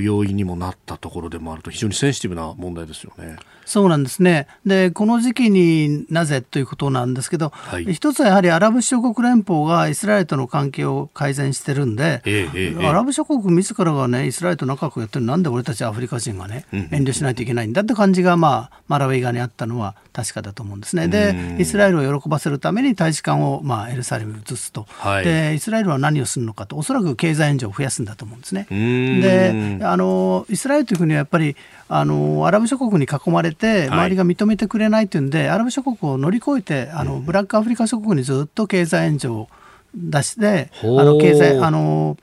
要因にもなったところでもあると非常にセンシティブな問題ですよね。そうなんですね。でこの時期になぜということなんですけど、はい、一つはやはりアラブ諸国連邦がイスラエルとの関係を改善してるんで、えーえー、アラブ諸国自らがねイスラエルと仲良くやってるなんで俺たちアフリカ人がね、遠慮しないといけないんだって感じが、まあ、マラウイ側にあったのは確かだと思うんですね。でイスラエルを喜ばせるために大使館を、まあ、エルサレムに移すと、はい、でイスラエルは何をするのかとおそらく経済援助を増やすんだと思うんですね。であのイスラエルという国はやっぱりあのアラブ諸国に囲まれて周りが認めてくれないというんで、はい、アラブ諸国を乗り越えてあのブラックアフリカ諸国にずっと経済援助を出してあの経済あの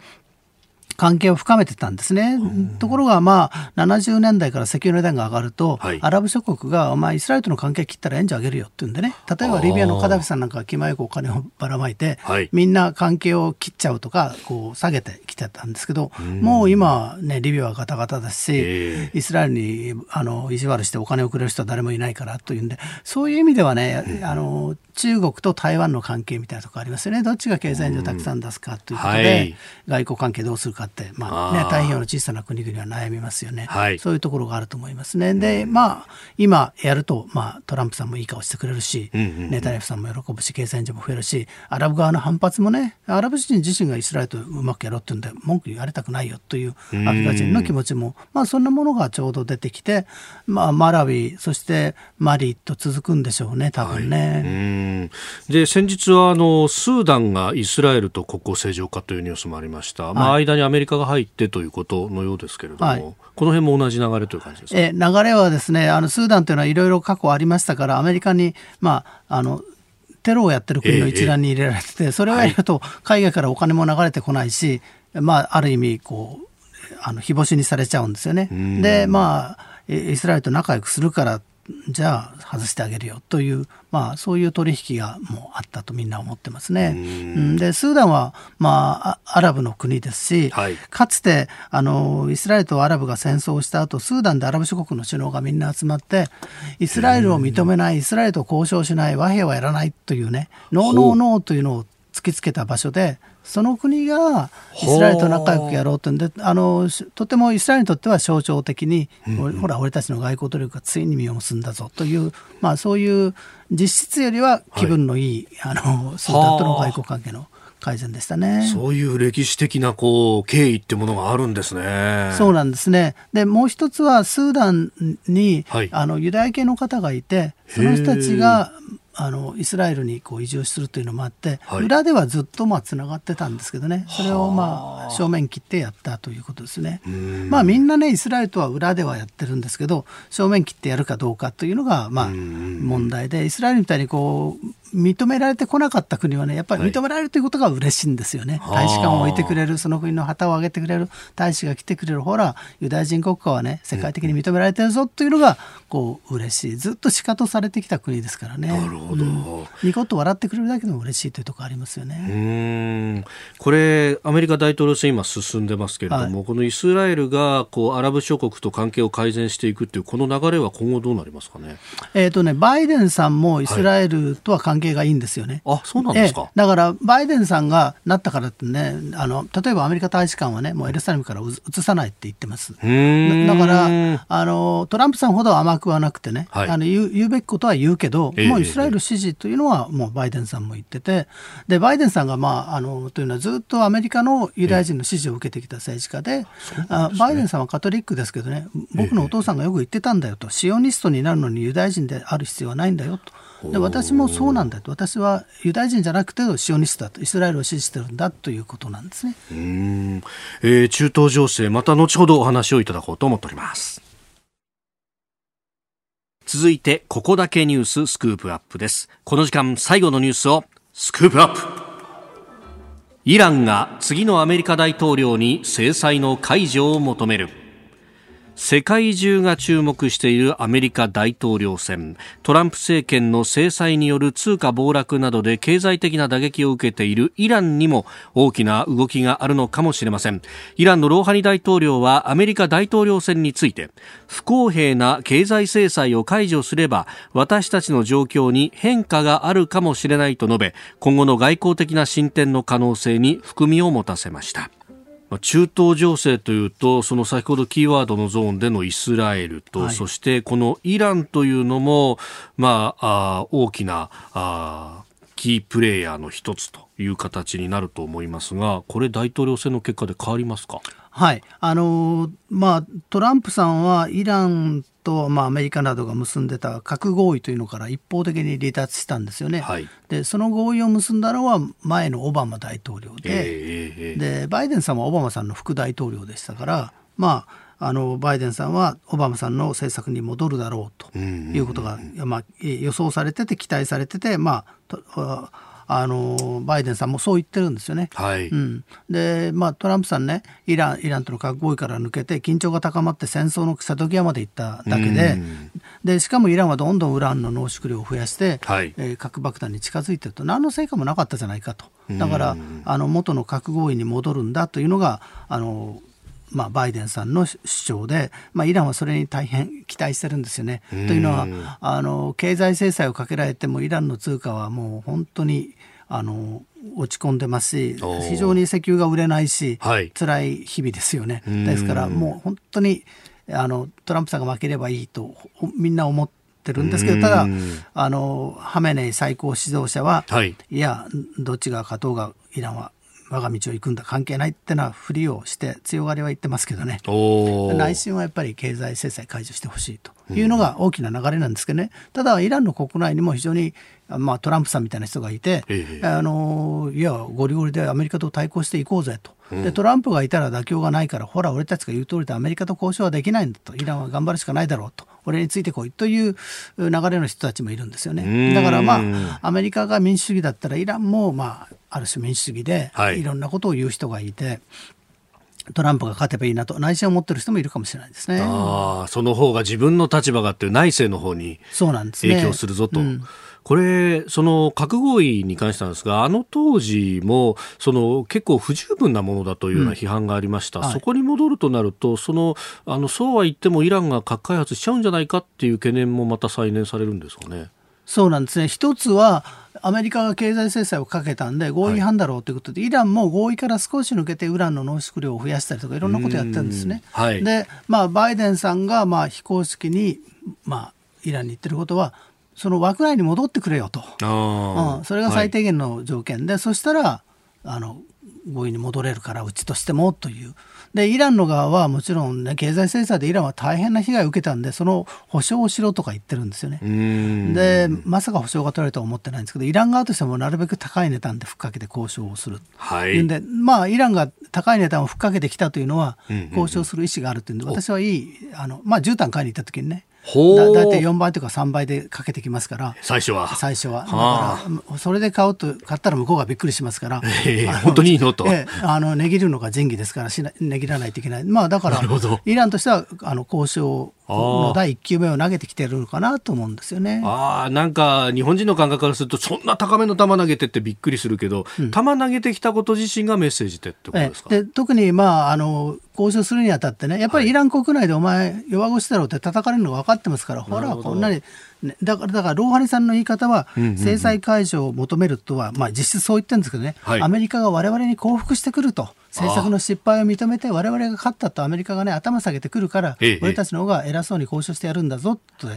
関係を深めてたんですね。ところが、まあ、70年代から石油の値段が上がると、はい、アラブ諸国が、まあ、イスラエルとの関係切ったら援助あげるよって言うんでね、例えばリビアのカダフィさんなんかは気前よくお金をばらまいて、はい、みんな関係を切っちゃうとか、こう下げてきてたんですけど、もう今、ね、リビアはガタガタだし、イスラエルにあの意地悪してお金をくれる人は誰もいないからというんで、そういう意味ではね、あの中国と台湾の関係みたいなところありますよね、どっちが経済援助をたくさん出すかということで、はい、外交関係どうするかって、まあね、太平洋の小さな国々は悩みますよね、はい、そういうところがあると思いますね。で、まあ、今やると、まあ、トランプさんもいい顔してくれるし、ネタニヤフさんも喜ぶし、経済援助も増えるし、アラブ側の反発もね、アラブ人自身がイスラエルとうまくやろうっていうんで、文句言われたくないよというアフリカ人の気持ちも、まあ、そんなものがちょうど出てきて、まあ、マラウィ、そしてマリと続くんでしょうね、多分ね。はい、で先日はあのスーダンがイスラエルと国交正常化というニュースもありました、はい、まあ、間にアメリカが入ってということのようですけれども、はい、この辺も同じ流れという感じですか、え流れはですねあのスーダンというのはいろいろ過去ありましたからアメリカに、まあ、あのテロをやってる国の一覧に入れられてて、それをやると海外からお金も流れてこないし、まあ、ある意味こうあの日干しにされちゃうんですよね。でまあイスラエルと仲良くするからじゃあ外してあげるよという、まあ、そういう取引がもうあったとみんな思ってますね。でスーダンは、まあ、アラブの国ですし、はい、かつてあのイスラエルとアラブが戦争をした後スーダンでアラブ諸国の首脳がみんな集まってイスラエルを認めないイスラエルと交渉しない和平はやらないというねノーノーノーというのを突きつけた場所でその国がイスラエルと仲良くやろうと。んであのとてもイスラエルにとっては象徴的に、うん、ほら俺たちの外交努力がついに実を結んだぞ。という、まあ、そういう実質よりは気分のいい、はい、あのスーダンとの外交関係の改善でしたね。そういう歴史的なこう経緯ってものがあるんですね。そうなんですね。で、もう一つはスーダンに、はい、あのユダヤ系の方がいて、その人たちがあのイスラエルにこう移住するというのもあって、はい、裏ではずっとまあつながってたんですけどね。それをまあ正面切ってやったということですね。まあみんなねイスラエルとは裏ではやってるんですけど正面切ってやるかどうかというのがまあ問題でイスラエルみたいにこう認められてこなかった国はねやっぱり認められるということが嬉しいんですよね、はい、大使館を置いてくれるその国の旗を上げてくれる大使が来てくれるほらユダヤ人国家はね世界的に認められてるぞというのがこう嬉しい。ずっと仕方されてきた国ですからね。なるほど、うん、ニコッと笑ってくれるだけでも嬉しいというところありますよね。これアメリカ大統領選今進んでますけれども、はい、このイスラエルがこうアラブ諸国と関係を改善していくっていうこの流れは今後どうなりますかね？えっ、とねバイデンさんもイスラエルとは関係がいいんですよね、あそうなんですか、だからバイデンさんがなったからってねあの例えばアメリカ大使館はねもうエルサレムから移さないって言ってます。だからあのトランプさんほど甘くはなくてね、はい、あの言う言うべきことは言うけど、えー、もうイスラエル支持というのはもうバイデンさんも言っててでバイデンさんが、まあ、あのというのはずっとアメリカのユダヤ人の支持を受けてきた政治家でえー、あバイデンさんはカトリックですけどね僕のお父さんがよく言ってたんだよと、シオニストになるのにユダヤ人である必要はないんだよと。で私もそうなんだと。私はユダヤ人じゃなくてシオニストだと。イスラエルを支持してるんだということなんですね。うん、えー、中東情勢また後ほどお話をいただこうと思っております。続いてここだけニューススクープアップです。この時間最後のニュースをスクープアップ。イランが次のアメリカ大統領に制裁の解除を求める世界中が注目しているアメリカ大統領選。トランプ政権の制裁による通貨暴落などで経済的な打撃を受けているイランにも大きな動きがあるのかもしれません。イランのローハニ大統領はアメリカ大統領選について不公平な経済制裁を解除すれば私たちの状況に変化があるかもしれないと述べ今後の外交的な進展の可能性に含みを持たせました。中東情勢というとその先ほどキーワードのゾーンでのイスラエルと、はい、そしてこのイランというのも、まあ、あ大きなあキープレーヤーの一つという形になると思いますがこれ大統領選の結果で変わりますか？はい。あのまあ、トランプさんはイランと、まあ、アメリカなどが結んでた核合意というのから一方的に離脱したんですよね。はい、でその合意を結んだのは前のオバマ大統領でえー、でバイデンさんはオバマさんの副大統領でしたからまああのバイデンさんはオバマさんの政策に戻るだろうということが、まあ、予想されてて期待されてて、まあ、あのバイデンさんもそう言ってるんですよね。はい。うん、で、まあ、トランプさんねイランイランとの核合意から抜けて緊張が高まって戦争の瀬戸際まで行っただけででしかもイランはどんどんウランの濃縮量を増やして、はい。えー、核爆弾に近づいてると何の成果もなかったじゃないかと。だからあの元の核合意に戻るんだというのがあのまあ、バイデンさんの主張で、まあ、イランはそれに大変期待してるんですよね。というのはあの経済制裁をかけられてもイランの通貨はもう本当にあの落ち込んでますし非常に石油が売れないし、はい、辛い日々ですよね。ですからもう本当にあのトランプさんが負ければいいとみんな思ってるんですけどただあのハメネイ最高指導者は、はい、いやどっちが勝とうがイランは我が道を行くんだ。関係ないってのはふりをして強がりは言ってますけどね。内心はやっぱり経済制裁解除してほしいというのが大きな流れなんですけどね、ただイランの国内にも非常に、まあ、トランプさんみたいな人がいて、あのいやゴリゴリでアメリカと対抗していこうぜと。でトランプがいたら妥協がないからほら俺たちが言う通りでアメリカと交渉はできないんだと。イランは頑張るしかないだろうと俺についてこいという流れの人たちもいるんですよねだからまあアメリカが民主主義だったらイランもまあある種民主主義で、い、ろんなことを言う人がいて。トランプが勝てばいいなと内心を持ってる人もいるかもしれないですね。ああ、その方が自分の立場がっていう内政の方に影響するぞと。ねうん、これ、その核合意に関してなんですが、あの当時もその結構不十分なものだというような批判がありました、うんはい、そこに戻るとなると、そのあのそうは言ってもイランが核開発しちゃうんじゃないかっていう懸念もまた再燃されるんですかね。そうなんですね。一つはアメリカが経済制裁をかけたんで合意違反だろうということ。で、はい、イランも合意から少し抜けてウランの濃縮量を増やしたりとかいろんなことやってるんですね。はい、で、まあ、バイデンさんがまあ非公式に、まあ、イランに言ってることはその枠内に戻ってくれよと、うん、それが最低限の条件で、はい、そしたらあの合意に戻れるからうちとしてもという。でイランの側はもちろん、ね、経済制裁でイランは大変な被害を受けたんでその保証をしろとか言ってるんですよね。でまさか保証が取られるとは思ってないんですけどイラン側としてもなるべく高い値段でふっかけて交渉をする、はい、でまあイランが高い値段をふっかけてきたというのは交渉する意思があるというんで私はいいあの、まあ、絨毯買いに行った時にねだだいたい4倍とか3倍でかけてきますから。最初は。最初は。だからそれで買うと買ったら向こうがびっくりしますから、えー、本当にいいのと、えー、あの値切るのが仁義ですからしな値切らないといけない。まあだからイランとしてはあの交渉の第1球目を投げてきてるのかなと思うんですよね。あなんか日本人の感覚からするとそんな高めの球投げてってびっくりするけど、うん、球投げてきたこと自身がメッセージってってことですか、で特に、まあ、あの交渉するにあたってねやっぱりイラン国内でお前弱腰だろうって叩かれるのが分かってますからほらこんなにね、だから、だからローハニさんの言い方は、制裁解除を求めるとは、まあ、実質そう言ってるんですけどね、はい、アメリカが我々に降伏してくると、政策の失敗を認めて、我々が勝ったとアメリカがね、頭下げてくるから、俺たちの方が偉そうに交渉してやるんだぞと、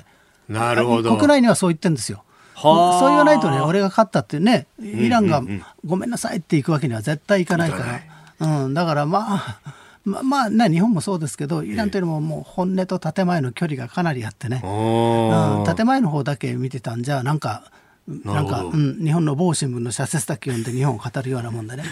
なるほど。国内にはそう言ってるんですよ。そう言わないとね、俺が勝ったってね、イランがごめんなさいっていくわけには絶対いかないから、うん、だからまあ、ままあね、日本もそうですけど、イランというのももう本音と建前の距離がかなりあってね、うん、建前の方だけ見てたんじゃ、なんか、なんか、うん、日本の某新聞の社説だけ読んで日本を語るようなもんでね。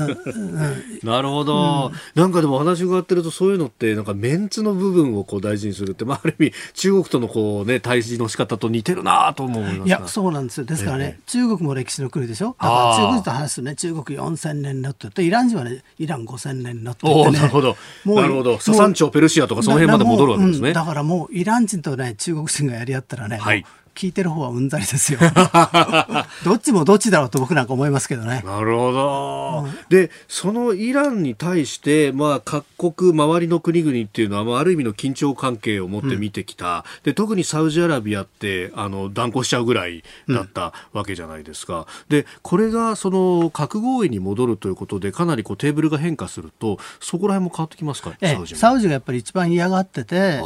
なるほど、うん、なんかでも話伺ってるとそういうのってなんかメンツの部分をこう大事にするって、まあ、ある意味中国とのこう、ね、対峙の仕方と似てるなと思いいやそうなんですよ。ですからね、えー、中国も歴史の国でしょだから中国と話すとね中国4000年のって言ってイラン人はねイラン5000年のって言ってね。なるほど。なるほど。ササンチョペルシアとかその辺まで戻るわけですね、うん、だからもうイラン人とね中国人がやり合ったらね、はい聞いてる方はうんざりですよ。どっちもどっちだろうと僕なんか思いますけどね。なるほど、うん、でそのイランに対して、まあ、各国周りの国々っていうのは、まあ、ある意味の緊張関係を持って見てきた、うん、で特にサウジアラビアってあの断交しちゃうぐらいだったわけじゃないですか、うん、でこれがその核合意に戻るということでかなりこうテーブルが変化するとそこら辺も変わってきますか、ええ、サウジサウジがやっぱり一番嫌がってて、ええ、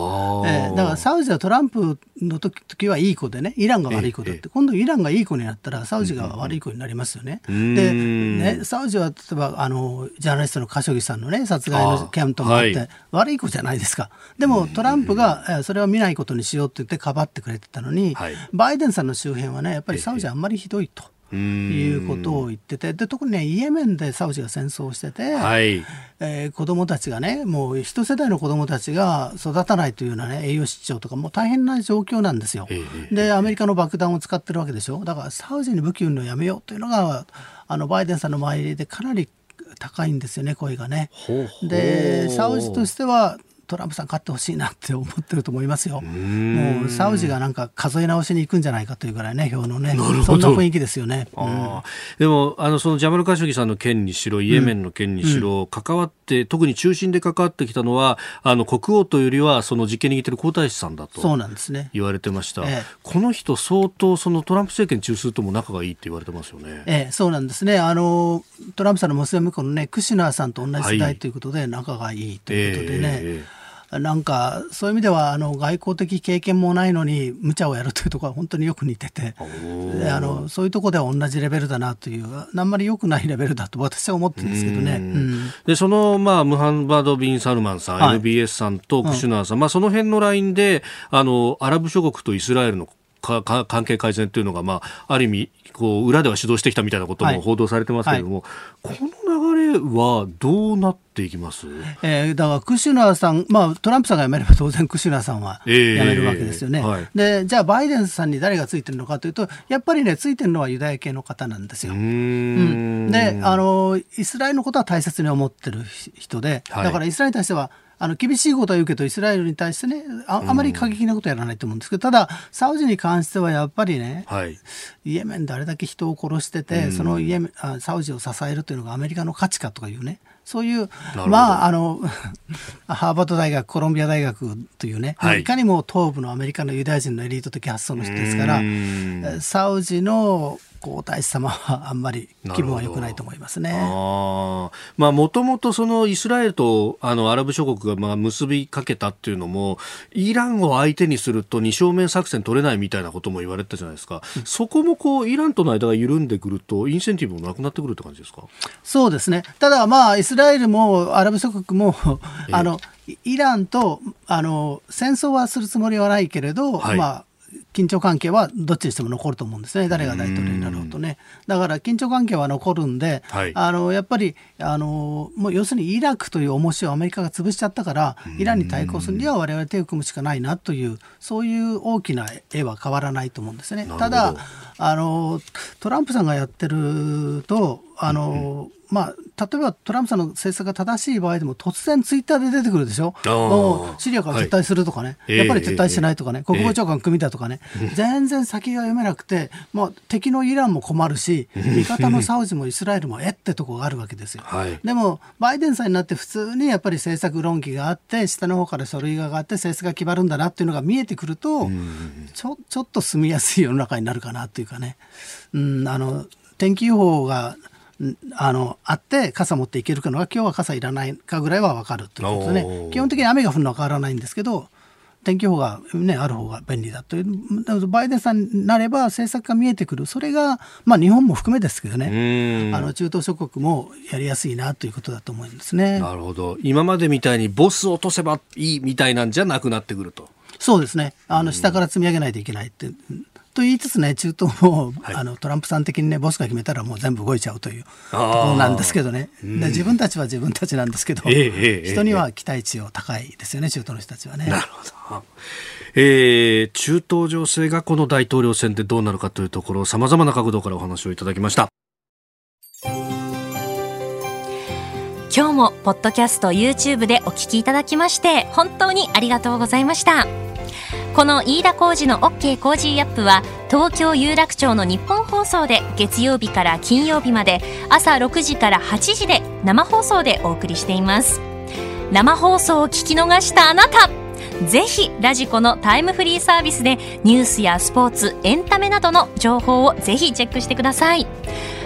だからサウジはトランプの時時はいい子でねイランが悪い子だって、今度イランがいい子になったらサウジが悪い子になりますよね。でねサウジは例えばあのジャーナリストのカショギさんのね殺害の件ともあって、はい、悪い子じゃないですか。でもトランプがそれは見ないことにしようって言ってかばってくれてたのに、はい、バイデンさんの周辺はねやっぱりサウジあんまりひどいと。いうことを言っててで特にねイエメンでサウジが戦争してて、はい、えー、子どもたちがねもう一世代の子どもたちが育たないというような、ね、栄養失調とかもう大変な状況なんですよ。でアメリカの爆弾を使ってるわけでしょ？だからサウジに武器売るのやめようというのがあのバイデンさんの周りでかなり高いんですよね声がね。でサウジとしてはトランプさん勝ってほしいなって思ってると思いますよ。もうサウジがなんか数え直しに行くんじゃないかというぐらいね、票のね、そんな雰囲気ですよね。うん、でもあのそのジャマル・カショギさんの件にしろ、イエメンの件にしろ、うん、関わってって特に中心で関わってきたのはあの国王というよりはその実権握っている皇太子さんだとそうなんですね。言われてました、ええ、この人相当そのトランプ政権中枢とも仲がいいって言われてますよね。ええ、そうなんですね。あのトランプさんの娘婿のねクシュナーさんと同じ世代ということで仲がいいということでね、えなんかそういう意味ではあの外交的経験もないのに無茶をやるというところは本当によく似ててであのそういうところでは同じレベルだなというあんまり良くないレベルだと私は思ってるんですけどね。うん、でその、まあ、ムハンバド・ビン・サルマンさん、はい、NBS さんとクシュナーさん、うん、まあ、その辺のラインであのアラブ諸国とイスラエルの関係改善というのが、まあ、ある意味こう裏では主導してきたみたいなことも報道されてますけれども、はいはい、この流れはどうなっていきます、えー、だからクシュナーさん、まあ、トランプさんが辞めれば当然クシュナーさんは辞めるわけですよね、えーはい、でじゃあバイデンさんに誰がついてるのかというとやっぱりねついてるのはユダヤ系の方なんですよ。うん、であのイスラエルのことは大切に思ってる人でだからイスラエルに対してはあの厳しいことは言うけどイスラエルに対してねああまり過激なことやらないと思うんですけどただサウジに関してはやっぱりね、はい、イエメンであれだけ人を殺してて、そのイエメンあサウジを支えるというのがアメリカの価値かとかいうねそういう、まあ、あの、ハーバード大学、コロンビア大学というね、はい、いかにも東部のアメリカのユダヤ人のエリート的発想の人ですから、サウジの皇太子様はあんまり気分は良くないと思いますね。まあもともとそのイスラエルとあのアラブ諸国がまあ結びかけたっていうのもイランを相手にすると二正面作戦取れないみたいなことも言われたじゃないですか。うん、そこもこうイランとの間が緩んでくるとインセンティブもなくなってくるって感じですか？そうですね。ただまあイスラエルもアラブ諸国もあの、イランとあの戦争はするつもりはないけれど、はい、まあ緊張関係はどっちにしても残ると思うんですね、誰が大統領になろうとね。だから緊張関係は残るんで、はい、あのやっぱりあのもう要するにイラクという重しをアメリカが潰しちゃったから、イランに対抗するには我々手を組むしかないなという、そういう大きな絵は変わらないと思うんですね。ただあのトランプさんがやってるとあの、うんまあ、例えばトランプさんの政策が正しい場合でも突然ツイッターで出てくるでしょ、シリアから撤退するとかね、はい、やっぱり撤退しないとかね、えー、国防長官組だとかね、えー、全然先が読めなくて、まあ、敵のイランも困るし、味方のサウジもイスラエルもえっ？てとこがあるわけですよ。はい、でも、バイデンさんになって普通にやっぱり政策論議があって、下の方から書類が上がって政策が決まるんだなっていうのが見えてくると、ちょちょっと住みやすい世の中になるかなっていうかね、うん、あの天気予報があのあって傘持っていけるかのが今日は傘いらないかぐらいは分かるということでね。基本的に雨が降るのは変わらないんですけど天気予報が、ね、ある方が便利だという。バイデンさんになれば政策が見えてくる。それが、まあ、日本も含めですけどね。あの中東諸国もやりやすいなということだと思うんですね。なるほど。今までみたいにボス落とせばいいみたいなんじゃなくなってくると。そうですね。あの下から積み上げないといけないってと言いつつね、中東も、はい、あのトランプさん的にね、ボスが決めたらもう全部動いちゃうというところなんですけどね、で自分たちは自分たちなんですけど、えー、人には期待値を高いですよね、中東の人たちはね。なるほどえー、中東情勢がこの大統領選でどうなるかというところ、さまざまな角度からお話をいただきました。今日もポッドキャスト YouTube でお聞きいただきまして本当にありがとうございました。この飯田浩二の OK コージーアップは東京有楽町のニッポン放送で月曜日から金曜日まで朝6時から8時で生放送でお送りしています。生放送を聞き逃したあなた。ぜひラジコのタイムフリーサービスでニュースやスポーツエンタメなどの情報をぜひチェックしてください。